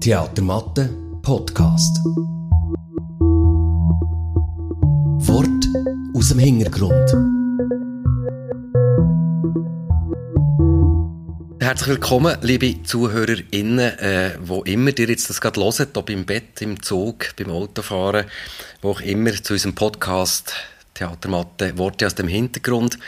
Theatermatte Podcast. Wort aus dem Hintergrund. Herzlich willkommen, liebe ZuhörerInnen, äh, wo immer ihr jetzt das gerade hört, ob im Bett, im Zug, beim Autofahren, wo auch immer, zu unserem Podcast Theatermatte Worte aus dem Hintergrund.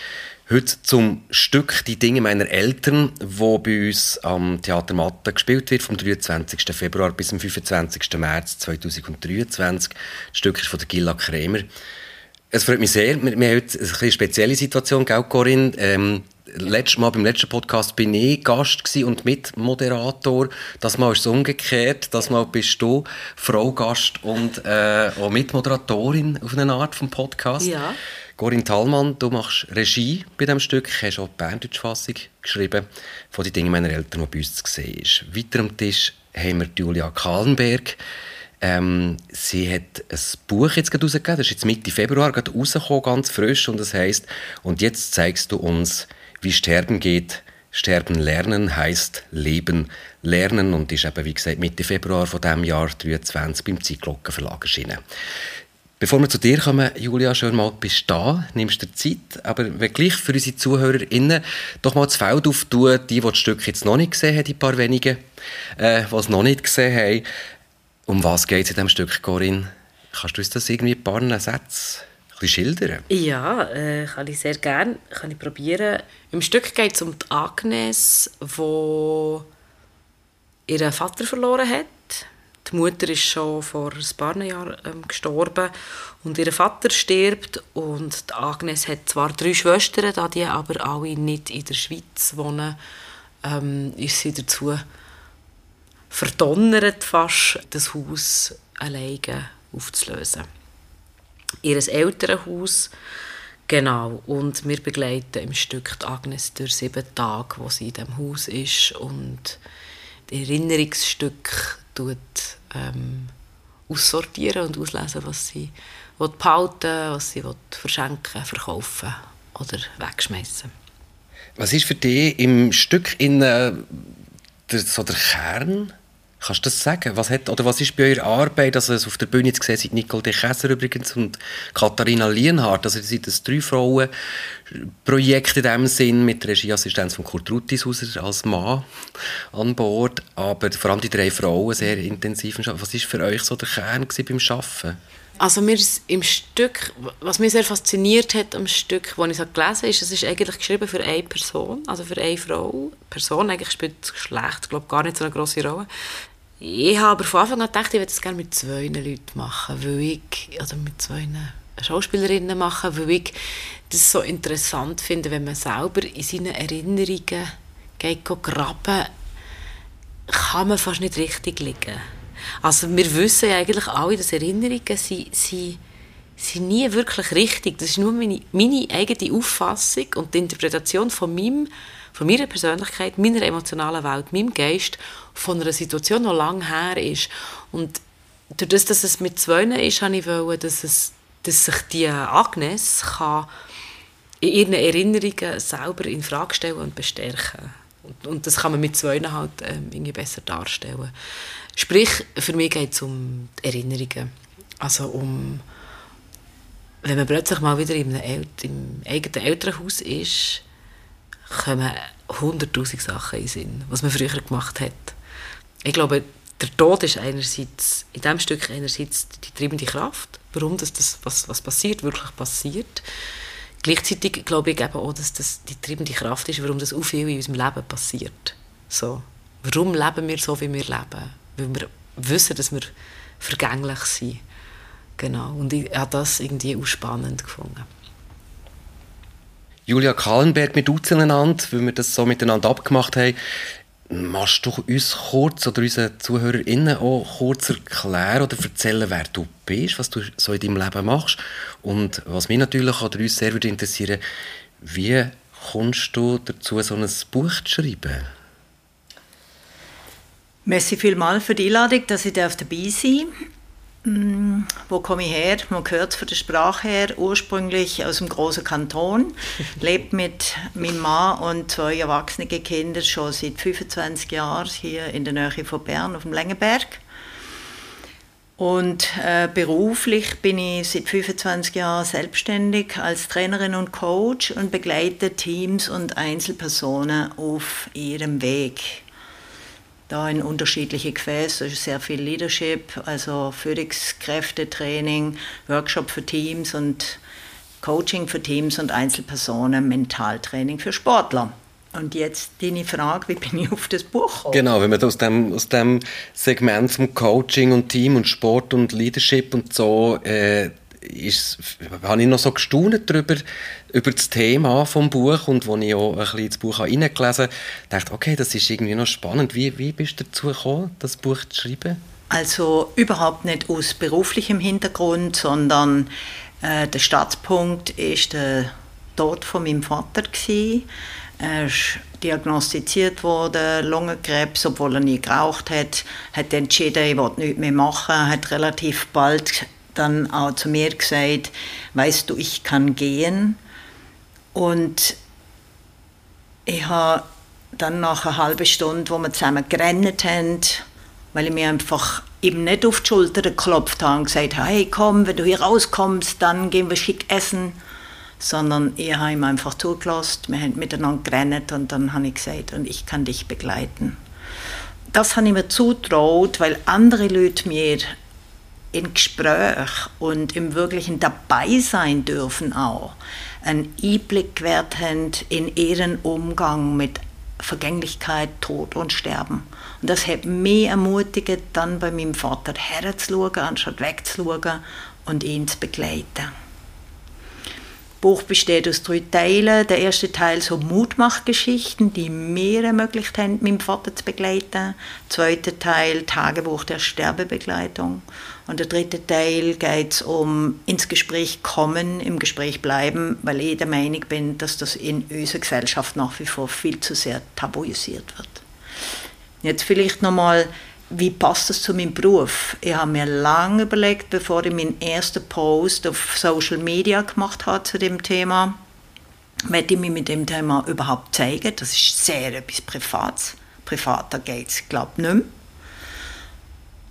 Heute zum Stück Die Dinge meiner Eltern, wo bei uns am Theater Matte gespielt wird, vom 23. Februar bis zum 25. März 2023. Das Stück ist von der Gilla Kremer. Es freut mich sehr. Wir, wir haben heute eine spezielle Situation, gell, Corinne? Ähm, letztes Mal, beim letzten Podcast bin ich Gast und Mitmoderator. Das Mal ist es umgekehrt. Das Mal bist du Frau Gast und äh, auch Mitmoderatorin auf eine Art vom Podcast. Ja. Corinne Thallmann, du machst Regie bei diesem Stück, hast auch die Berndeutsch-Fassung geschrieben von den Dingen meiner Eltern, die bei uns zu sehen ist. Weiter am Tisch haben wir Julia Kahlenberg. Ähm, sie hat ein Buch jetzt gerade rausgegeben, das ist jetzt Mitte Februar gerade rausgekommen, ganz frisch, und das heißt «Und jetzt zeigst du uns, wie Sterben geht. Sterben lernen heißt Leben lernen» und ist eben, wie gesagt, Mitte Februar von diesem Jahr 2023 beim Zeitglocken Verlag erschienen. Bevor wir zu dir kommen, Julia, schon mal bist du da, nimmst dir Zeit, aber wenn gleich für unsere ZuhörerInnen doch mal das Feld auftun, die, die das Stück jetzt noch nicht gesehen haben, die paar wenigen, äh, die es noch nicht gesehen haben, um was geht es in diesem Stück, Corinne? Kannst du uns das irgendwie ein paar Sätze schildern? Ja, äh, kann ich sehr gerne, kann ich probieren. Im Stück geht es um die Agnes, die ihren Vater verloren hat die Mutter ist schon vor ein paar Jahren ähm, gestorben und ihr Vater stirbt und Agnes hat zwar drei Schwestern, da die aber alle nicht in der Schweiz wohnen, ähm, ist sie dazu verdonnert fast, das Haus alleine aufzulösen. Ihr Elternhaus, genau, und wir begleiten im Stück die Agnes durch sieben Tage, wo sie in diesem Haus ist und die Erinnerungsstücke tut, ähm, aussortieren und auslesen, was sie behalten was sie verschenken, verkaufen oder wegschmeißen. Was ist für dich im Stück in äh, der, so der Kern Kannst du das sagen? Was, hat, oder was ist bei eurer Arbeit, also auf der Bühne jetzt sind Nicole de Käser übrigens und Katharina Lienhardt, also sind das drei Frauen Projekt in dem Sinn mit Regieassistenz von Kurt Ruttishauser als Mann an Bord, aber vor allem die drei Frauen sehr intensiv. Was ist für euch so der Kern beim Arbeiten? Also mir im Stück, was mich sehr fasziniert hat am Stück, das ich so gelesen habe, ist, es ist eigentlich geschrieben für eine Person, also für eine Frau. Person eigentlich spielt das Geschlecht, glaube gar nicht so eine große Rolle. Ich habe aber von Anfang an gedacht, ich würde es gerne mit zwei Leuten machen, weil ich, oder mit zwei Schauspielerinnen machen, weil ich das so interessant finde, wenn man selber in seinen Erinnerungen geht graben, kann man fast nicht richtig liegen. Also wir wissen ja eigentlich alle, dass Erinnerungen sind, sind, sind nie wirklich richtig. Das ist nur meine, meine eigene Auffassung und die Interpretation von meinem von meiner Persönlichkeit, meiner emotionalen Welt, meinem Geist, von einer Situation, die lange her ist. Und durch das, dass es mit zwei ist, habe ich wollen, dass, es, dass sich die Agnes kann in ihren Erinnerungen selber in Frage stellen und bestärken und, und das kann man mit zwei halt ähm, irgendwie besser darstellen. Sprich, für mich geht es um Erinnerungen. Also um, wenn man plötzlich mal wieder in einem El im eigenen Elternhaus ist, kommen hunderttausend Sachen in den Sinn, was man früher gemacht hat. Ich glaube, der Tod ist einerseits, in diesem Stück einerseits die treibende Kraft, warum das, das was, was passiert, wirklich passiert. Gleichzeitig glaube ich eben auch, dass das die treibende Kraft ist, warum das auch viel in unserem Leben passiert. So. Warum leben wir so, wie wir leben? Weil wir wissen, dass wir vergänglich sind. Genau. Und ich habe das irgendwie auch spannend gefunden. Julia Kahlenberg, wir duzen einander, weil wir das so miteinander abgemacht haben. Machst du uns kurz oder unseren ZuhörerInnen auch kurz erklären oder erzählen, wer du bist, was du so in deinem Leben machst? Und was mich natürlich oder uns sehr würde interessieren, wie kommst du dazu, so ein Buch zu schreiben? Merci vielmals für die Einladung, dass ich dabei sein Mm, wo komme ich her? Man gehört von der Sprache her, ursprünglich aus dem großen Kanton, lebt mit meinem Mann und zwei erwachsenen Kindern schon seit 25 Jahren hier in der Nähe von Bern auf dem Längenberg. Und äh, beruflich bin ich seit 25 Jahren selbstständig als Trainerin und Coach und begleite Teams und Einzelpersonen auf ihrem Weg da in unterschiedliche Gefäße. ist sehr viel Leadership, also Führungskräftetraining, Workshop für Teams und Coaching für Teams und Einzelpersonen, Mentaltraining für Sportler. Und jetzt deine Frage, wie bin ich auf das Buch gekommen? Genau, wenn man aus dem, aus dem Segment vom Coaching und Team und Sport und Leadership und so äh, ist, habe ich noch so gestaunt darüber, über das Thema vom Buch und als ich auch ein bisschen das Buch hineingelesen habe, dachte okay, das ist irgendwie noch spannend. Wie, wie bist du dazu gekommen, das Buch zu schreiben? Also überhaupt nicht aus beruflichem Hintergrund, sondern äh, der Startpunkt ist der Tod von meinem Vater gewesen. Er ist diagnostiziert worden, Lungenkrebs, obwohl er nie geraucht hat, hat entschieden, ich will nichts mehr machen, hat relativ bald dann auch zu mir gesagt, weißt du, ich kann gehen. Und ich habe dann nach einer halben Stunde, wo wir zusammen gerannt haben, weil ich mir einfach eben nicht auf die Schulter geklopft habe und gesagt habe, hey komm, wenn du hier rauskommst, dann gehen wir schick essen, sondern ich habe ihm einfach zugelassen, wir haben miteinander gerannt und dann habe ich gesagt, und ich kann dich begleiten. Das habe ich mir zutraut, weil andere Leute mir in Gespräch und im wirklichen dabei sein dürfen auch, einen Einblick haben in ihren Umgang mit Vergänglichkeit, Tod und Sterben. Und das hat mich ermutigt, dann bei meinem Vater herzuschauen, anstatt wegzuschauen und ihn zu begleiten. Buch besteht aus drei Teilen. Der erste Teil so Mutmachgeschichten, die mir ermöglicht haben, meinen Vater zu begleiten. Der zweite Teil Tagebuch der Sterbebegleitung. Und der dritte Teil geht um ins Gespräch kommen, im Gespräch bleiben, weil ich der Meinung bin, dass das in unserer Gesellschaft nach wie vor viel zu sehr tabuisiert wird. Jetzt vielleicht nochmal wie passt das zu meinem Beruf? Ich habe mir lange überlegt, bevor ich meinen ersten Post auf Social Media gemacht habe zu dem Thema, werde ich mich mit dem Thema überhaupt zeigen. Das ist sehr etwas Privates. Privater geht es, glaube ich, nicht mehr.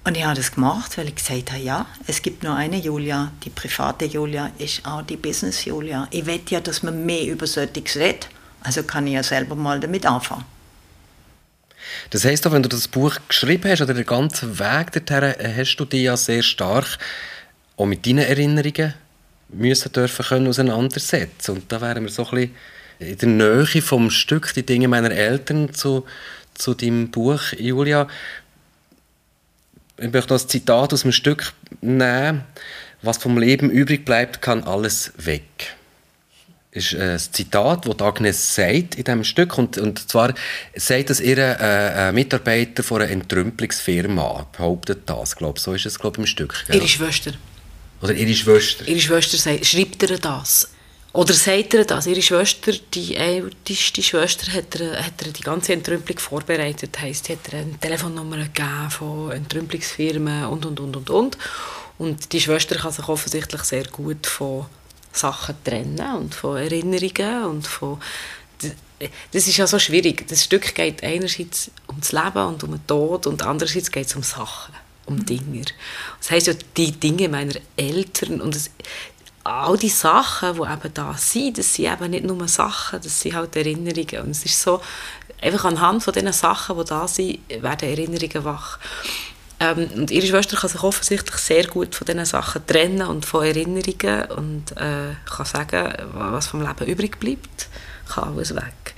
Und ich habe das gemacht, weil ich gesagt habe, ja, es gibt nur eine Julia, die private Julia ist auch die Business Julia. Ich will ja, dass man mehr über solches redet, also kann ich ja selber mal damit anfangen. Das heisst auch, wenn du das Buch geschrieben hast oder den ganzen Weg dorthin, äh, hast du dich ja sehr stark auch mit deinen Erinnerungen müssen dürfen können auseinandersetzen. Und da wären wir so ein bisschen in der Nähe vom Stück «Die Dinge meiner Eltern» zu, zu deinem Buch, Julia. Ich möchte noch ein Zitat aus dem Stück nehmen. «Was vom Leben übrig bleibt, kann alles weg.» ist ein Zitat, das Agnes sagt in diesem Stück. Und, und zwar sagt es ihr äh, ein Mitarbeiter von einer Entrümpelungsfirma, behauptet das, glaube So ist es, glaube im Stück. Gell? Ihre Schwester. Oder ihre Schwester. Ihre Schwester sagt, schreibt ihr das. Oder sagt ihr das? Ihre Schwester, die älteste Schwester, hat ihr, hat ihr die ganze Entrümpelung vorbereitet. Sie hat ihr eine Telefonnummer gegeben von Entrümpelungsfirmen und, und, und, und, und. Und die Schwester kann sich offensichtlich sehr gut von Sachen trennen und von Erinnerungen und von das ist ja so schwierig. Das Stück geht einerseits um das Leben und um den Tod und andererseits geht es um Sachen, um mhm. Dinge. Das heißt ja die Dinge meiner Eltern und das, all die Sachen, die eben da sind, das sind eben nicht nur Sachen, das sind halt Erinnerungen und es ist so, einfach anhand von diesen Sachen, die da sind, werden Erinnerungen wach. Ähm, und ihre Schwester kann sich offensichtlich sehr gut von diesen Sachen trennen und von Erinnerungen und äh, kann sagen, was vom Leben übrig bleibt, kann alles weg.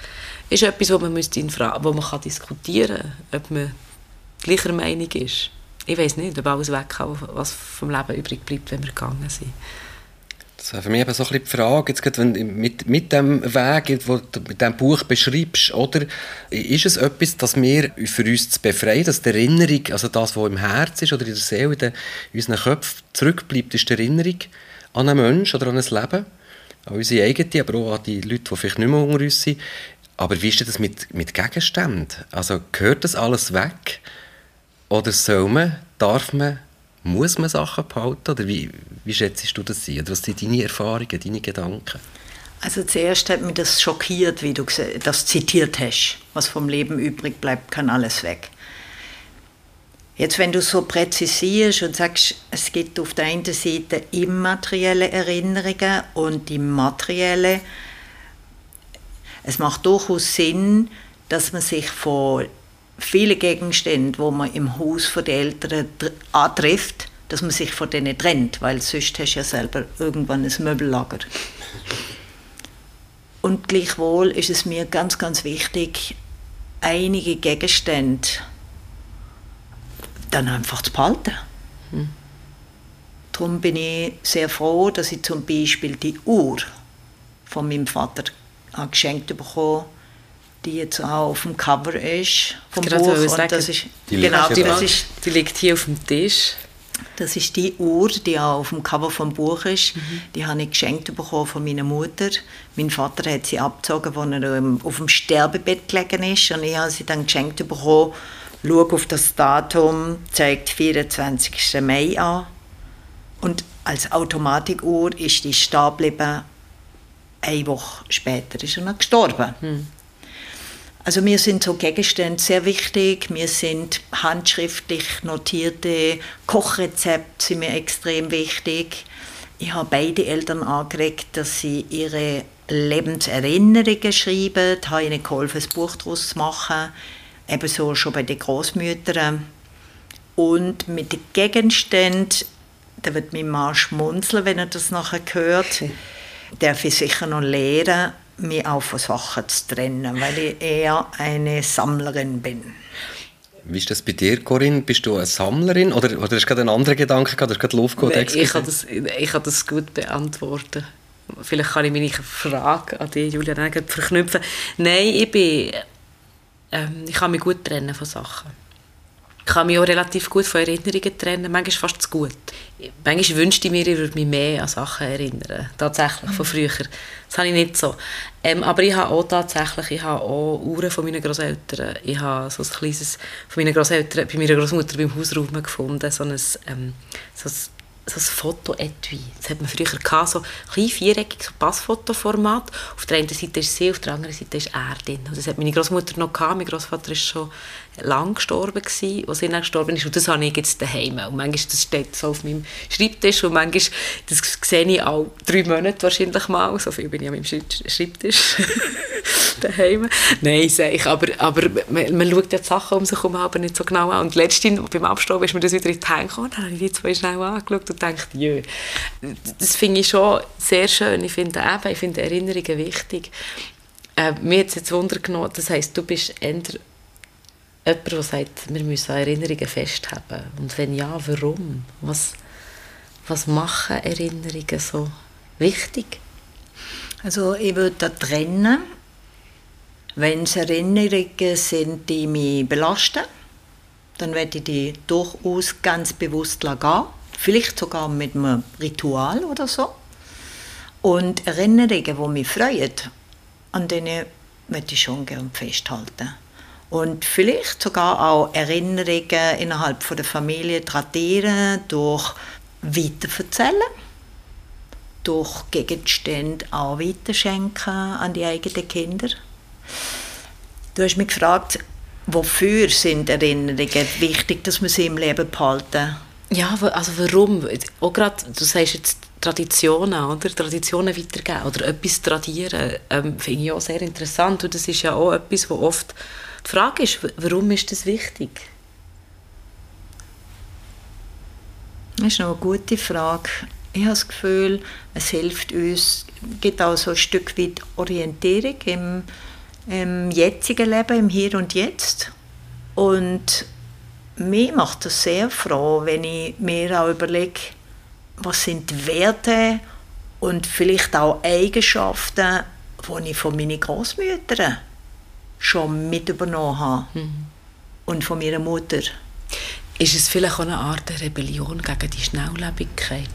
Ist etwas, wo man, müsste in wo man kann diskutieren kann, ob man gleicher Meinung ist. Ich weiß nicht, ob alles weg kann, was vom Leben übrig bleibt, wenn wir gegangen sind. Das wäre für mich eben so ein die Frage, jetzt gerade, wenn, mit, mit dem Weg, den du mit diesem Buch beschreibst, oder, ist es etwas, das wir für uns zu befreien, dass die Erinnerung, also das, was im Herz ist oder in der Seele, in, den, in unseren Köpfen zurückbleibt, ist die Erinnerung an einen Menschen oder an ein Leben, an unsere eigene, aber auch an die Leute, die vielleicht nicht mehr unter uns sind. Aber wie ist das mit, mit Gegenständen? Also gehört das alles weg? Oder soll man, darf man Muss man Sachen behalten oder wie, wie schätzt du das ein? was sind deine Erfahrungen, deine Gedanken? Also zuerst hat mich das schockiert, wie du das zitiert hast. Was vom Leben übrig bleibt, kann alles weg. Jetzt, wenn du so präzisierst und sagst, es gibt auf der einen Seite immaterielle Erinnerungen und die materielle, es macht durchaus Sinn, dass man sich von vielen Gegenständen, wo man im Haus von den Eltern antrifft, dass man sich von denen trennt, weil sonst hast du ja selber irgendwann ein Möbellager. Und gleichwohl ist es mir ganz, ganz wichtig, einige Gegenstände dann einfach zu behalten. Hm. Darum bin ich sehr froh, dass ich zum Beispiel die Uhr von meinem Vater geschenkt bekommen die jetzt auch auf dem Cover ist vom Gerade Buch. Und das ist, die genau, die, das ist, die liegt hier auf dem Tisch. Das ist die Uhr, die auch auf dem Cover vom Buch ist. Mhm. Die habe ich geschenkt bekommen von meiner Mutter. Mein Vater hat sie abgezogen, als er auf dem Sterbebett gelegen ist. Und ich habe sie dann geschenkt bekommen. Schau auf das Datum, zeigt 24. Mai an. Und als Automatikuhr ist die stehen geblieben. Eine Woche später ist er gestorben. Mhm. Also mir sind so Gegenstände sehr wichtig. Mir sind handschriftlich notierte Kochrezepte sind mir extrem wichtig. Ich habe beide Eltern angeregt, dass sie ihre Lebenserinnerungen schreiben. Ich habe ihnen geholfen, ein Buch daraus zu machen. Ebenso schon bei den Großmüttern. Und mit den Gegenständen, da wird mein Mann schmunzeln, wenn er das nachher hört, darf ich sicher noch lernen, mich auch von Sachen zu trennen, weil ich eher eine Sammlerin bin. Wie ist das bei dir, Corinne? Bist du eine Sammlerin oder, oder hast du gerade einen anderen Gedanken gehabt? Hast du gerade Luft gehabt? Ich kann, das, ich kann das gut beantworten. Vielleicht kann ich meine Frage an dich, Julian, verknüpfen. Nein, ich bin... Ähm, ich kann mich gut trennen von Sachen. Ich kann mich auch relativ gut von Erinnerungen trennen, manchmal fast zu gut. Manchmal wünschte ich mir, ich würde mich mehr an Sachen erinnern, tatsächlich, von früher. Das habe ich nicht so. Ähm, aber ich habe auch tatsächlich, ich habe auch Uhren von meinen Großeltern. Ich habe so ein kleines, von meinen Großeltern, bei meiner Großmutter beim Hausraum gefunden, so ein, ähm, so ein so ein Foto-Etui. Das hat man früher gehabt, so ein viereckiges Passfotoformat. Auf der einen Seite ist sie, auf der anderen Seite ist er drin. Und das hat meine Großmutter noch gehabt. Mein Großvater ist schon lang gestorben gewesen, als er gestorben ist. Und das habe ich jetzt daheim. Und manchmal das steht so auf meinem Schreibtisch und manchmal das sehe ich auch drei Monate wahrscheinlich mal. So viel bin ich an meinem Schreibtisch daheim. Nein, ich, aber, aber man, man schaut ja die Sachen um sich herum aber nicht so genau an. Und letztens beim Abstauben ist mir das wieder in die Hände gekommen. Dann habe ich die zwei schnell angeschaut und gedacht, jö. Das finde ich schon sehr schön. Ich finde eben, ich finde Erinnerungen wichtig. Äh, mir hat es jetzt Wunder genommen, das heisst, du bist eher jemand, der sagt, wir müssen Erinnerungen festhalten. Und wenn ja, warum? Was, was machen Erinnerungen so wichtig? Also ich würde da trennen, wenn es Erinnerungen sind, die mich belasten, dann werde ich die durchaus ganz bewusst gehen vielleicht sogar mit einem Ritual oder so. Und Erinnerungen, die mich freuen, an denen möchte ich schon gerne festhalten. Und vielleicht sogar auch Erinnerungen innerhalb von der Familie tradieren, durch Weiterverzählen, durch Gegenstände auch weiterschenken an die eigenen Kinder. Du hast mich gefragt, wofür sind Erinnerungen wichtig, dass wir sie im Leben behalten? Ja, also warum? Auch gerade, du sagst jetzt Traditionen, oder? Traditionen weitergeben oder etwas tradieren, ähm, finde ich auch sehr interessant. Und das ist ja auch etwas, wo oft die Frage ist, warum ist das wichtig? Das ist noch eine gute Frage. Ich habe das Gefühl, es hilft uns, gibt auch so ein Stück weit Orientierung im, im jetzigen Leben, im Hier und Jetzt. Und mich macht das sehr froh, wenn ich mir auch überlege, was sind Werte und vielleicht auch Eigenschaften, die ich von meinen Großmüttern schon mit übernommen habe mhm. und von meiner Mutter. Ist es vielleicht auch eine Art der Rebellion gegen die Schnelllebigkeit?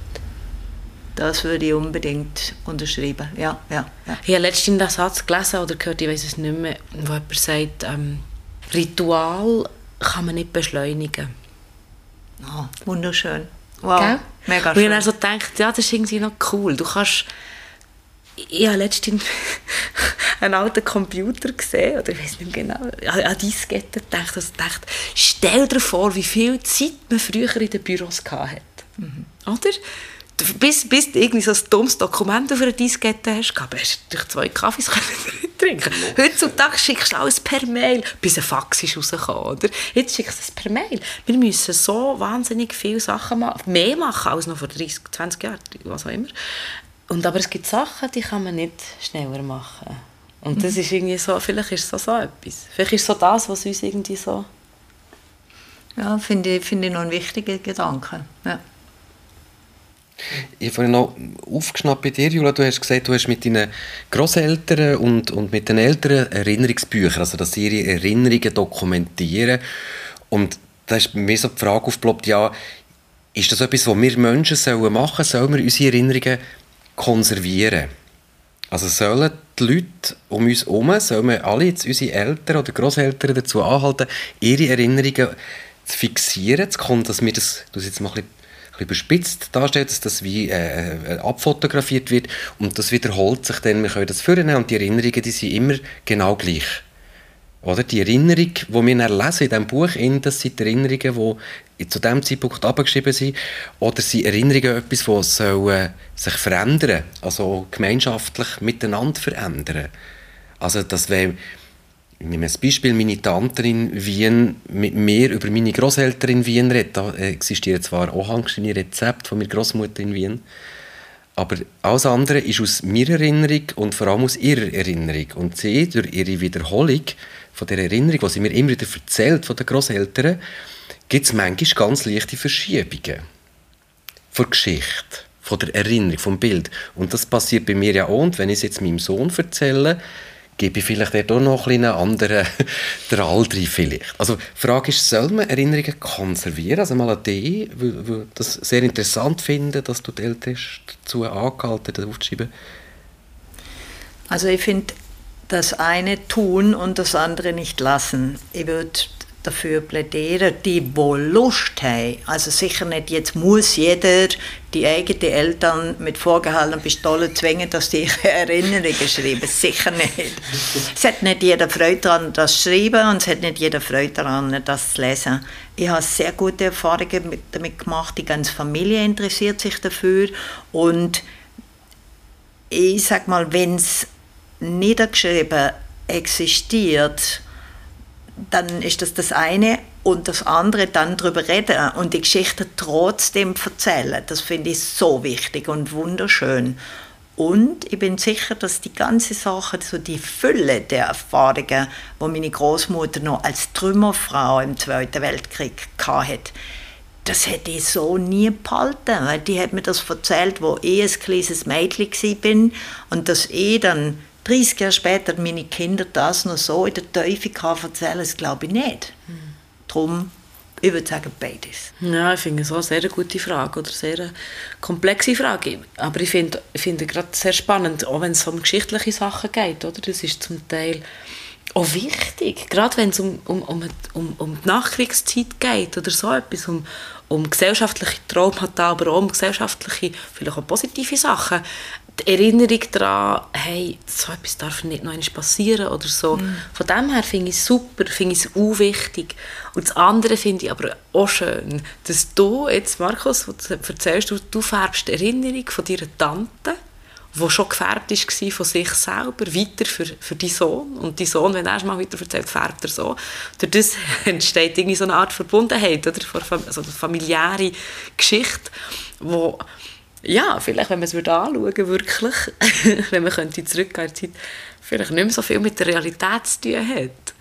Das würde ich unbedingt unterschreiben, ja, ja, ja. Ich habe letztens den Satz gelesen oder gehört, ich weiß es nicht mehr, wo jemand sagt, ähm, Ritual kann man nicht beschleunigen. Oh, wunderschön. Wow, Gell? mega Und ich schön. habe so gedacht, ja, das ist irgendwie noch cool. Du kannst... Ich habe letztens einen alten Computer gesehen, oder ich weiß nicht genau, an an Diskette gedacht, also gedacht, stell dir vor, wie viel Zeit man früher in den Büros hatte. Oder? Du- Bis, bis du irgendwie so ein dummes Dokument auf einer Diskette hast, gehabt, hast du durch zwei Kaffees können trinken Heutzutage schickst du alles per Mail, bis ein Fax ist rausgekommen, oder? Jetzt schickst du es per Mail. Wir müssen so wahnsinnig viele Sachen machen, mehr machen als noch vor 30, 20 Jahren, was auch immer. Und aber es gibt Sachen, die kann man nicht schneller machen. Und das ist irgendwie so, vielleicht ist es so, so etwas. Vielleicht ist es so das, was uns irgendwie so... Ja, finde ich, finde ich noch ein wichtiger Gedanke. Ja. Ich habe vorhin noch aufgeschnappt bei dir, Jula. Du hast gesagt, du hast mit deinen Großeltern und, und mit den Eltern Erinnerungsbücher, also dass sie ihre Erinnerungen dokumentieren. Und da ist mir so die Frage aufgeploppt, ja, ist das etwas, was wir Menschen sollen machen sollen? Sollen wir unsere Erinnerungen konservieren? Also sollen die Leute um uns herum, sollen wir alle jetzt unsere Eltern oder Großeltern dazu anhalten, ihre Erinnerungen zu fixieren, zu kommen, dass wir das, du jetzt mal ein bisschen, überspitzt darstellen, dass das wie äh, äh, abfotografiert wird und das wiederholt sich dann, wir können das vornehmen und die Erinnerungen, die sind immer genau gleich. Oder die Erinnerung, die wir lesen in diesem Buch, das sind die Erinnerungen, die zu diesem Zeitpunkt abgeschrieben sind. Oder sind Erinnerungen etwas, das sich verändern also gemeinschaftlich miteinander verändern. Also, dass wenn, ich nehme ein Beispiel, meine Tante in Wien mit mir über meine Großeltern in Wien redet, da existieren zwar auch handgeschriebene Rezepte von meiner Großmutter in Wien, aber alles andere ist aus meiner Erinnerung und vor allem aus ihrer Erinnerung. Und sie, durch ihre Wiederholung von der Erinnerung, die sie mir immer wieder erzählt von den Großeltern, gibt es manchmal ganz leichte Verschiebungen von der Geschichte, von der Erinnerung, vom Bild. Und das passiert bei mir ja auch. Und wenn ich es jetzt meinem Sohn erzähle, gebe ich vielleicht auch noch ein einen anderen Draht rein vielleicht. Also die Frage ist, soll man Erinnerungen konservieren? Also mal an dich, weil, weil das sehr interessant finde, dass du die Eltern hast dazu angehalten das aufzuschreiben. Also ich finde, das eine tun und das andere nicht lassen. Ich würde dafür plädieren, die wohl Lust haben. Also sicher nicht, jetzt muss jeder die eigenen Eltern mit vorgehaltener Pistole zwingen, dass die ihre Erinnerungen schreiben. Sicher nicht. Es hat nicht jeder Freude daran, das zu schreiben und es hat nicht jeder Freude daran, das zu lesen. Ich habe sehr gute Erfahrungen mit, damit gemacht. Die ganze Familie interessiert sich dafür und ich sag mal, wenn es niedergeschrieben existiert, dann ist das das eine und das andere dann darüber reden und die Geschichte trotzdem erzählen. Das finde ich so wichtig und wunderschön. Und ich bin sicher, dass die ganze Sache, so die Fülle der Erfahrungen, die meine Großmutter noch als Trümmerfrau im Zweiten Weltkrieg hatte, das hätte ich so nie behalten, die hat mir das erzählt, wo ich ein kleines Mädchen bin und dass ich dann 30 Jahre später meine Kinder das noch so in der Teufel erzählen, das glaube ich nicht. Darum, ich würde sagen, beides. Ja, ich finde es auch eine sehr gute Frage oder sehr eine komplexe Frage. Aber ich finde, ich finde gerade sehr spannend, auch wenn es um geschichtliche Sachen geht, oder? Das ist zum Teil auch wichtig, gerade wenn es um, um, um, um, um die Nachkriegszeit geht oder so etwas, um, um gesellschaftliche Traumata, aber auch um gesellschaftliche, vielleicht auch positive Sachen. Die Erinnerung daran, hey, so etwas darf nicht noch passieren oder so. Von dem her finde ich es super, finde ich es auch wichtig. Und das andere finde ich aber auch schön, dass du jetzt, Markus, du erzählst, du, du färbst die Erinnerung von deiner Tante, die schon gefärbt war von sich selber, weiter für, für deinen Sohn. Und dein Sohn, wenn er es mal weiter erzählt, färbt er so. Durch das entsteht irgendwie so eine Art Verbundenheit, oder? Also eine familiäre Geschichte, wo ja, vielleicht, wenn man es würde anschauen wirklich, wenn man könnte zurückgehen in die Zeit, vielleicht nicht mehr so viel mit der Realität zu tun hat.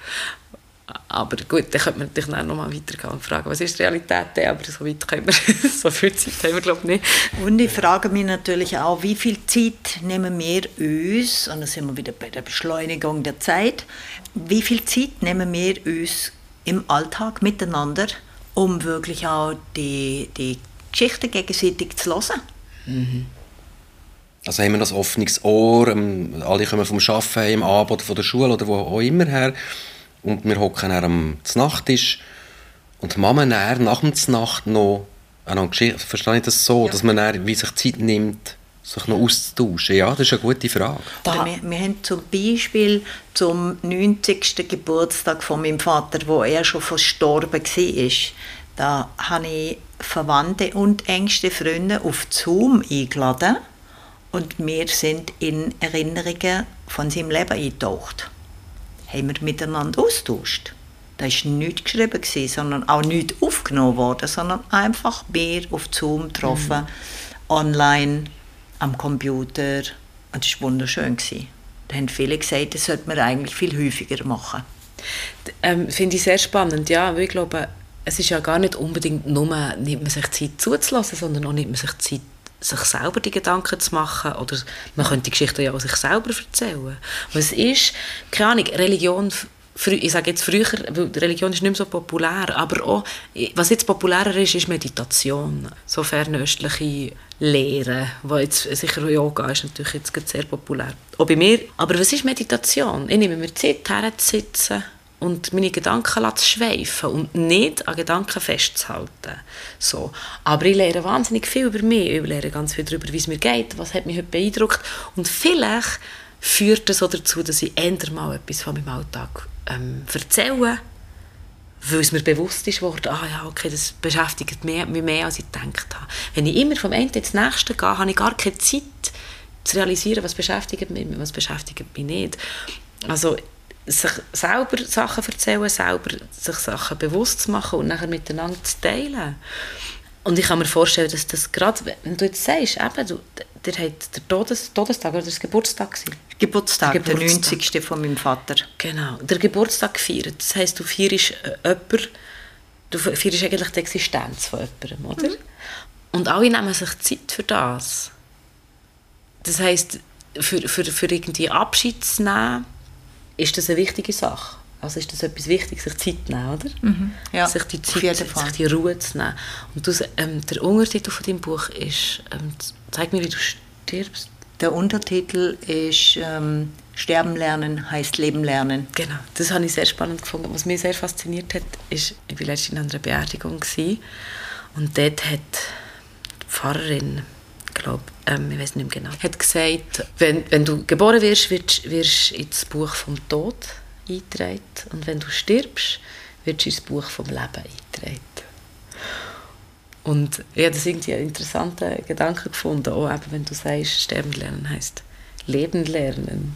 Aber gut, dann könnte man natürlich noch mal weitergehen und fragen, was ist die Realität? Aber so weit können wir, so viel Zeit haben wir glaube ich nicht. Und ich frage mich natürlich auch, wie viel Zeit nehmen wir uns, und da sind wir wieder bei der Beschleunigung der Zeit, wie viel Zeit nehmen wir uns im Alltag miteinander, um wirklich auch die, die Geschichte gegenseitig zu hören? Also haben wir das offenes Ohr, ähm, alle kommen vom Arbeiten im Abend oder von der Schule oder wo auch immer her und wir hocken am Nachttisch und die Mama dann nach dem Nacht noch eine Geschichte. Verstehe ich das so, ja. dass man dann, wie sich Zeit nimmt, sich noch auszutauschen? Ja, das ist eine gute Frage. Da, wir, wir haben zum Beispiel zum 90. Geburtstag von meinem Vater, wo er schon verstorben war, da habe ich Verwandte und engste Freunde auf Zoom eingeladen und wir sind in Erinnerungen von seinem Leben eingetaucht. Haben wir miteinander austauscht. Da war nichts geschrieben, sondern auch nichts aufgenommen worden, sondern einfach wir auf Zoom getroffen, mhm. online, am Computer. Und das war wunderschön. Da haben viele gesagt, das sollte man eigentlich viel häufiger machen. Ähm, Finde ich sehr spannend, ja. Ich glaube, es ist ja gar nicht unbedingt nur, nimmt man sich Zeit zuzulassen, sondern auch nimmt man sich Zeit, sich selber die Gedanken zu machen. Oder man könnte die Geschichte ja auch sich selber erzählen. Was ist, keine Ahnung, Religion ich sage jetzt früher, weil Religion ist nicht mehr so populär, aber auch, was jetzt populärer ist, ist Meditation. So fernöstliche Lehren, wo jetzt sicher Yoga ist natürlich jetzt sehr populär. Auch bei mir. Aber was ist Meditation? Ich nehme mir Zeit, herzusitzen und meine Gedanken zu schweifen und nicht an Gedanken festzuhalten. So. Aber ich lerne wahnsinnig viel über mich. Ich lerne ganz viel darüber, wie es mir geht, was hat mich heute beeindruckt. Und vielleicht führt das auch dazu, dass ich endlich mal etwas von meinem Alltag ähm, erzähle, weil es mir bewusst ist worden, ah ja, okay, das beschäftigt mich mehr, als ich gedacht habe. Wenn ich immer vom einen ins nächste gehe, habe ich gar keine Zeit zu realisieren, was beschäftigt mich, was beschäftigt mich nicht. Also sich selber Sachen erzählen, selber sich Sachen bewusst zu machen und nachher miteinander zu teilen. Und ich kann mir vorstellen, dass das gerade, wenn du jetzt sagst, eben, du, der hat der Todes, Todestag oder das Geburtstag gewesen? Geburtstag, der, Geburtstag, der 90. von meinem Vater. Genau, der Geburtstag gefeiert. Das heisst, du feierst äh, jemanden, du feierst eigentlich die Existenz von jemandem, oder? Mhm. Und alle nehmen sich Zeit für das. Das heisst, für, für, für irgendwie Abschied zu nehmen, ist das eine wichtige Sache. Also ist das etwas Wichtiges, sich Zeit zu nehmen, oder? Mhm. Ja, sich die Zeit, sich die Ruhe zu nehmen. Und du, ähm, der Untertitel von deinem Buch ist ähm, «Zeig mir, wie du stirbst». Der Untertitel ist ähm, «Sterben lernen heißt Leben lernen». Genau, das habe ich sehr spannend gefunden. Was mich sehr fasziniert hat, ist, ich war letztens in einer Beerdigung gewesen, und dort hat die Pfarrerin glaube, ähm, ich weiß nicht mehr genau, hat gesagt, wenn, wenn du geboren wirst, wirst, wirst du ins Buch vom Tod eingetragen und wenn du stirbst, wird ins Buch vom Leben eingetragen. Und ich habe das irgendwie einen interessanten Gedanken gefunden, auch eben, wenn du sagst, sterben lernen heißt leben lernen.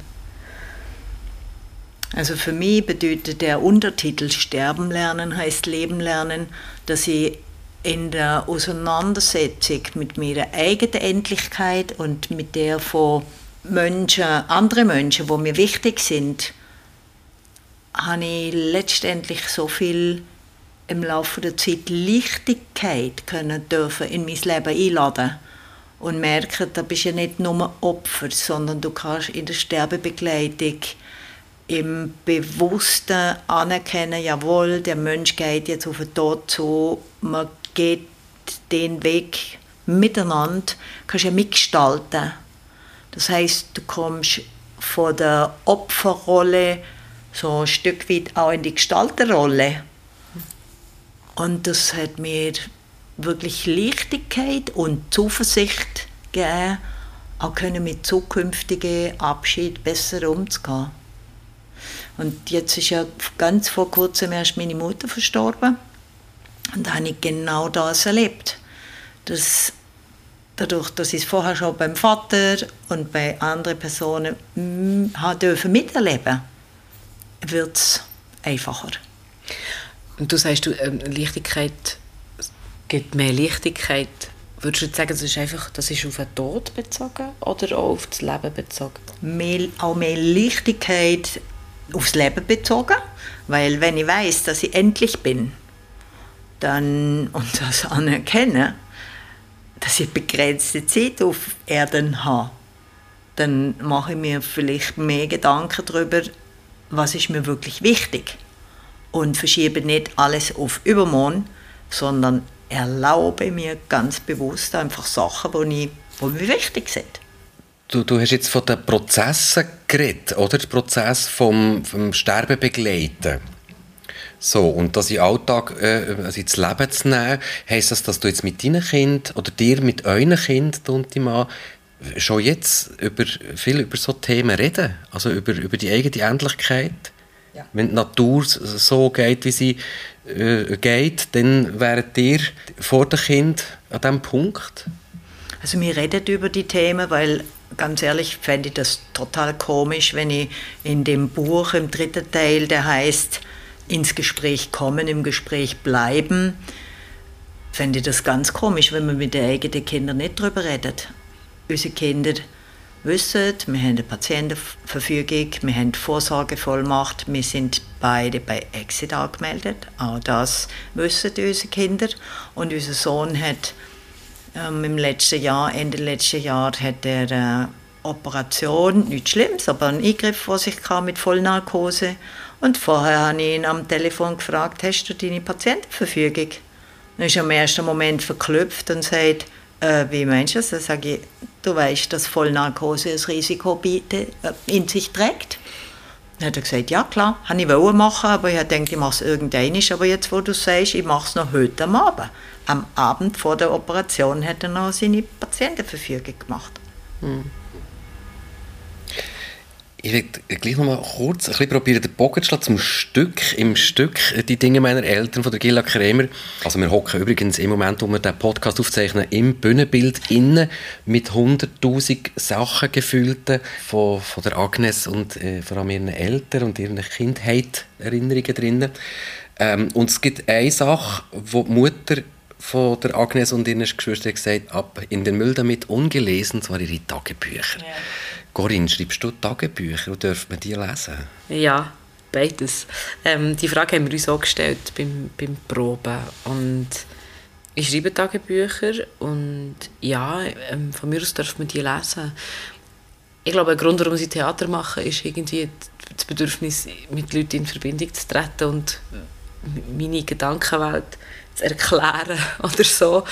Also für mich bedeutet der Untertitel Sterben lernen heißt Leben lernen, dass ich in der Auseinandersetzung mit meiner eigenen Endlichkeit und mit der von Menschen, anderen Menschen, die mir wichtig sind, habe ich letztendlich so viel im Laufe der Zeit Leichtigkeit können dürfen in mein Leben einladen und merken, da bist ja nicht nur Opfer, sondern du kannst in der Sterbebegleitung im Bewussten anerkennen, jawohl, der Mensch geht jetzt auf den Tod zu, man geht den Weg miteinander, kannst ja mitgestalten. Das heißt, du kommst von der Opferrolle so ein Stück weit auch in die Gestalterrolle. Und das hat mir wirklich Leichtigkeit und Zuversicht gegeben, auch können mit zukünftigen Abschied besser umzugehen. Und jetzt ist ja ganz vor kurzem erst meine Mutter verstorben. Und da habe ich genau das erlebt. Dass dadurch, dass ich es vorher schon beim Vater und bei anderen Personen dürfen miterleben wird es einfacher. Und du sagst, du, ähm, Leichtigkeit gibt mehr Leichtigkeit. Würdest du sagen, das ist einfach das ist auf den Tod bezogen oder auch auf das Leben bezogen? Mehr, auch mehr Leichtigkeit aufs Leben bezogen, weil wenn ich weiß, dass ich endlich bin, dann und das anerkenne, dass ich begrenzte Zeit auf Erden habe, dann mache ich mir vielleicht mehr Gedanken darüber, was ist mir wirklich wichtig und verschiebe nicht alles auf übermorgen, sondern erlaube mir ganz bewusst einfach Sachen, die, ich, die mir wichtig sind. Du, du hast jetzt von den Prozessen geredet, oder? Der Prozess vom, vom Sterben begleiten. So, und das in den Alltag, äh, also ins Leben zu nehmen, heisst das, dass du jetzt mit deinen Kindern oder dir mit euren Kindern, mal schon jetzt über, viel über so Themen reden? Also über, über die eigene Endlichkeit? Ja. Wenn die Natur so geht, wie sie äh, geht, dann wäret ihr vor dem Kind an diesem Punkt? Also wir reden über die Themen, weil ganz ehrlich fände ich das total komisch, wenn ich in dem Buch im dritten Teil, der heißt ins Gespräch kommen, im Gespräch bleiben, fände ich das ganz komisch, wenn man mit den eigenen Kindern nicht darüber redet. Unsere Kinder wissen, wir haben eine Patientenverfügung, wir haben Vorsorgevollmacht, wir sind beide bei Exit angemeldet. Auch das wissen unsere Kinder. Und unser Sohn hat ähm, im letzten Jahr, Ende letzten Jahr, hat er eine Operation, nichts Schlimmes, aber einen Eingriff vor sich kam mit Vollnarkose. Und vorher habe ich ihn am Telefon gefragt, hast du deine Patientenverfügung? Dann ist er im ersten Moment verklüpft und sagt, äh, wie meinst du das? Dann sage ich, du weißt, dass Vollnarkose ein Risiko äh, in sich trägt. Dann hat er gesagt, ja klar, habe ich wollen machen, aber ich denke, ich mache es irgendwann. Aber jetzt, wo du sagst, ich mache es noch heute am Abend. Am Abend vor der Operation hat er noch seine Patientenverfügung gemacht. Hm. Ich werde gleich noch mal kurz ein bisschen probieren, den Bogen zu zum Stück, im Stück, die Dinge meiner Eltern von der Gilla Krämer. Also wir hocken übrigens im Moment, wo wir den Podcast aufzeichnen, im Bühnenbild innen mit 100'000 Sachen gefüllten von, von der Agnes und äh, vor allem ihren Eltern und ihren Kindheit Erinnerungen drinnen. Ähm, und es gibt eine Sache, wo die Mutter von der Agnes und ihren Geschwistern gesagt ab in den Müll damit ungelesen, zwar ihre Tagebücher. Ja. Corinne, schreibst du Tagebücher und dürfen wir die lesen? Ja, beides. Ähm, die Frage haben wir uns auch gestellt beim, beim Proben. Und ich schreibe Tagebücher und ja, ähm, von mir aus dürfen wir die lesen. Ich glaube, ein Grund, warum sie Theater machen, ist irgendwie das Bedürfnis, mit Leuten in Verbindung zu treten und meine Gedankenwelt zu erklären oder so.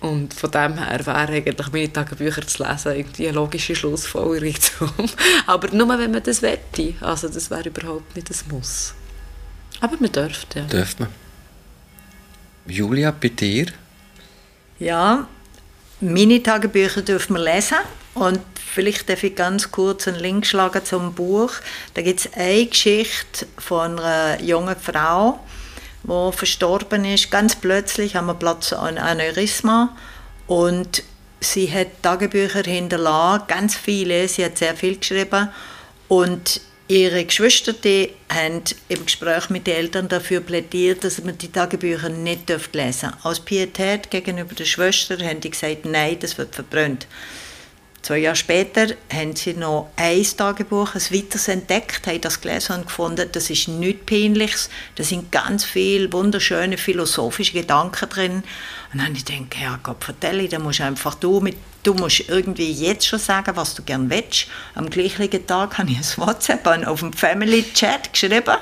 Und von dem her wäre eigentlich meine Tagebücher zu lesen irgendwie eine logische Schlussfolgerung. Aber nur, wenn man das wette. Also das wäre überhaupt nicht das Muss. Aber man dürfte. Ja. Dürfte man. Julia, bei dir? Ja, meine Tagebücher dürfen wir lesen. Und vielleicht darf ich ganz kurz einen Link schlagen zum Buch. Da gibt es eine Geschichte von einer jungen Frau, wo verstorben ist. Ganz plötzlich haben wir Platz an Aneurysma und sie hat Tagebücher hinterlassen, ganz viele. Sie hat sehr viel geschrieben und ihre Geschwister die haben im Gespräch mit den Eltern dafür plädiert, dass man die Tagebücher nicht lesen dürfen. Aus Pietät gegenüber der Schwester haben die gesagt, nein, das wird verbrannt. Zwei Jahre später haben sie noch ein Tagebuch, ein weiteres entdeckt, haben das gelesen und gefunden, das ist nichts Peinliches, da sind ganz viele wunderschöne philosophische Gedanken drin. Und dann habe ich gedacht, ja Gott, vertell da musst einfach du mit Du musst irgendwie jetzt schon sagen, was du gerne willst. Am gleichen Tag habe ich ein WhatsApp auf dem Family Chat geschrieben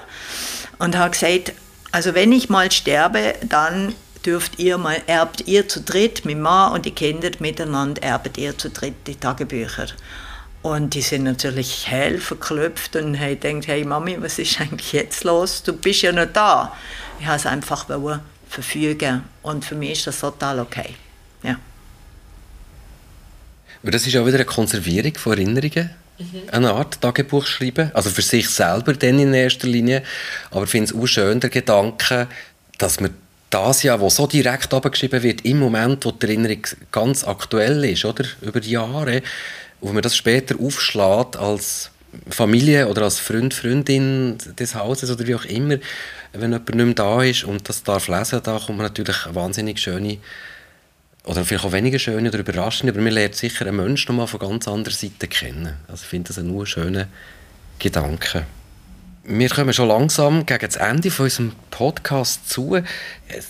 und habe gesagt, also wenn ich mal sterbe, dann dürft ihr mal, erbt ihr zu dritt, mit Mann und die Kinder miteinander, erbt ihr zu dritt die Tagebücher. Und die sind natürlich hell verklüpft und haben gedacht, hey Mami, was ist eigentlich jetzt los? Du bist ja noch da. Ich habe es einfach verfügen und für mich ist das total okay. Ja. Und das ist auch wieder eine Konservierung von Erinnerungen? Mhm. Eine Art Tagebuch schreiben, also für sich selber dann in erster Linie, aber ich finde es auch schön, der Gedanke, dass man das ja, wo so direkt abgeschrieben wird, im Moment, wo die Erinnerung ganz aktuell ist, oder? Über die Jahre, wo man das später aufschlägt als Familie oder als Freund, Freundin des Hauses oder wie auch immer, wenn jemand nicht mehr da ist und das darf lesen, da kommt man natürlich wahnsinnig schöne oder vielleicht auch weniger schöne oder überraschende, aber man lernt sicher einen Menschen nochmal von ganz anderer Seite kennen. Also ich finde das ein nur schöner Gedanke. Wir kommen schon langsam gegen das Ende von unserem Podcast zu.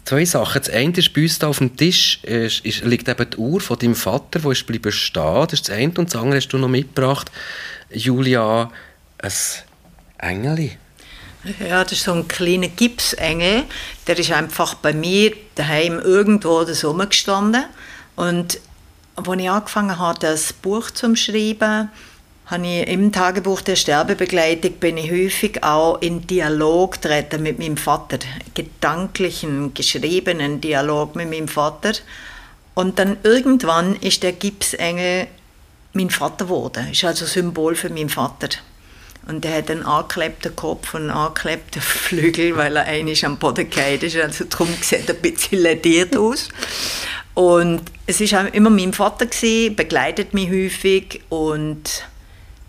Zwei Sachen. Das eine ist bei uns da auf dem Tisch ist, ist, liegt eben die Uhr von deinem Vater, die ist bleiben stehen. Das ist das eine. Und das andere hast du noch mitgebracht, Julia, ein Engel. Ja, das ist so ein kleiner Gipsengel. Der ist einfach bei mir daheim irgendwo das rumgestanden. Und als ich angefangen habe, das Buch zu schreiben, habe ich im Tagebuch der Sterbebegleitung bin ich häufig auch in Dialog treten mit meinem Vater, gedanklichen, geschriebenen Dialog mit meinem Vater. Und dann irgendwann ist der Gipsengel mein Vater geworden, ist also Symbol für meinen Vater. Und er hat einen angeklebten Kopf und einen angeklebten Flügel, weil er eigentlich am Boden gefallen ist. Also darum sieht er ein bisschen lediert aus. Und es war immer mein Vater, gewesen, begleitet mich häufig und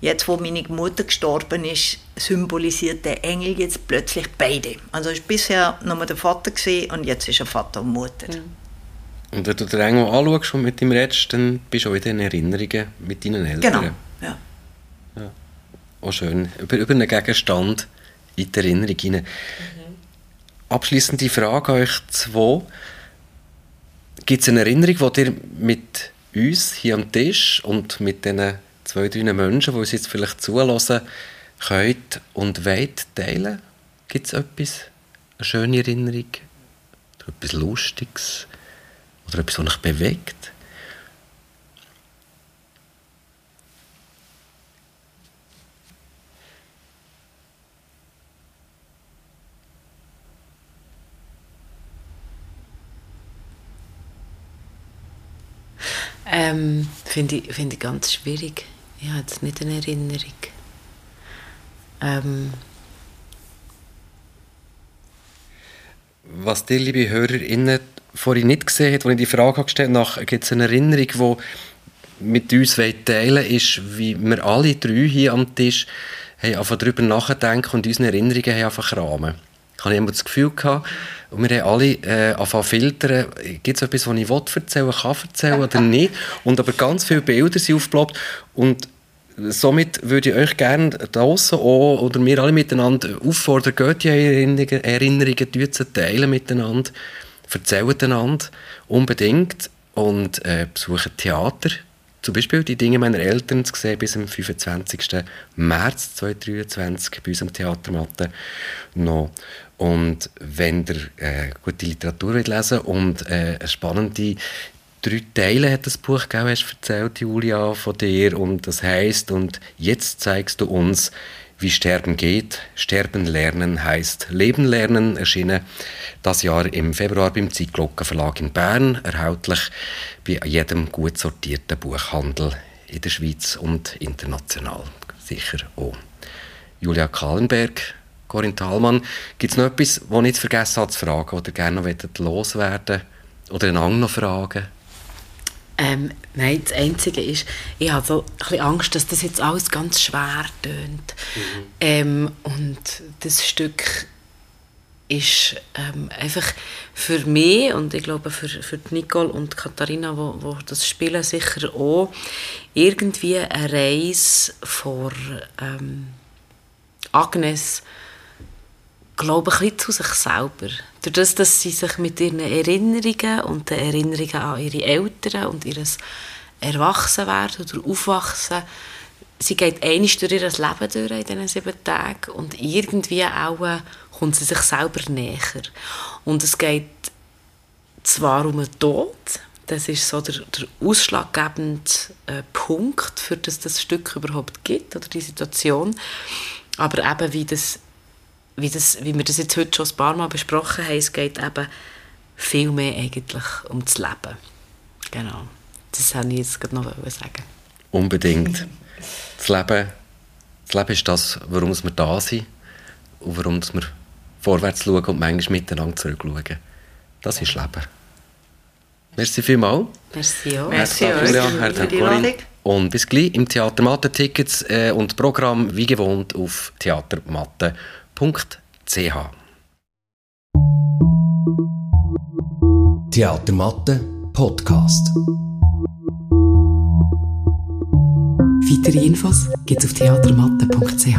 Jetzt, wo meine Mutter gestorben ist, symbolisiert der Engel jetzt plötzlich beide. Also es war bisher nur der Vater und jetzt ist er Vater und Mutter. Mhm. Und wenn du den Engel anschaust und mit ihm redest, dann bist du auch wieder in Erinnerungen mit deinen Eltern. Genau, ja. ja. Auch schön. Über, über einen Gegenstand in die Erinnerung hinein. Mhm. Abschließende Frage an euch zwei. Gibt es eine Erinnerung, die ihr mit uns hier am Tisch und mit diesen zwei, drei Menschen, die uns jetzt vielleicht zulassen, könnt und wollt teilen? Gibt es etwas, eine schöne Erinnerung? Etwas Lustiges? Oder etwas, was euch bewegt? Ähm, Finde ich, find ich ganz schwierig. Ich habe jetzt nicht eine Erinnerung. Ähm. Was dir, liebe HörerInnen, vorhin nicht gesehen hat, als ich die Frage gestellt habe, gibt es eine Erinnerung, die mit uns teilen ist, wie wir alle drei hier am Tisch haben darüber nachdenken und unsere Erinnerungen haben rahmen. Ich habe immer das Gefühl gehabt, und wir haben alle äh, angefangen filtern, gibt es etwas, was ich will erzählen, kann erzählen oder nicht. Und aber ganz viele Bilder sind aufgeploppt und somit würde ich euch gerne draußen auch, oder wir alle miteinander auffordern, geht die Erinnerungen, Erinnerungen zu teilen miteinander, erzählt einander unbedingt und äh, besuchen Theater. Zum Beispiel die Dinge meiner Eltern zu sehen bis am 25. März 2023 bei uns am Theatermatte noch. Und wenn ihr äh, gute Literatur lesen und äh, eine spannende drei Teile hat das Buch gegeben, hast erzählt, Julia, von dir. Und das heißt, und jetzt zeigst du uns, wie Sterben geht. Sterben lernen heißt Leben lernen, erschienen das Jahr im Februar beim Zeitglocken Verlag in Bern, erhältlich bei jedem gut sortierten Buchhandel in der Schweiz und international sicher auch. Julia Kahlenberg, Corinne Thalmann, gibt es noch etwas, das ich nicht vergessen habe zu fragen oder gerne noch loswerden oder einen noch fragen? Ähm, nein, das Einzige ist, ich habe so ein bisschen Angst, dass das jetzt alles ganz schwer tönt. Mhm. Ähm, und das Stück ist ähm, einfach für mich und ich glaube für, für Nicole und Katharina, wo, wo das spielen, sicher auch irgendwie eine Reise vor ähm, Agnes glaube ein zu sich selber. Durch das, dass sie sich mit ihren Erinnerungen und den Erinnerungen an ihre Eltern und ihr Erwachsenwerden oder Aufwachsen, sie geht einig durch ihr Leben durch in diesen sieben Tagen und irgendwie auch äh, kommt sie sich selber näher. Und es geht zwar um den Tod, das ist so der, der ausschlaggebende äh, Punkt, für das das Stück überhaupt gibt, oder die Situation, aber eben wie das wie, das, wie wir das jetzt heute schon ein paar Mal besprochen haben, es geht eben viel mehr eigentlich um das Leben. Genau. Das wollte ich jetzt gerade noch sagen. Unbedingt. Das Leben, das Leben ist das, warum wir da sind und warum wir vorwärts schauen und manchmal miteinander zurückschauen. Das ist Leben. Merci vielmals. Merci auch. Merci euch Und bis gleich im Theater Matte Tickets äh, und Programm wie gewohnt auf theatermatte.ch www.theatermatte.ch Theatermatte Podcast. Weitere Infos gibt es auf theatermatte.ch.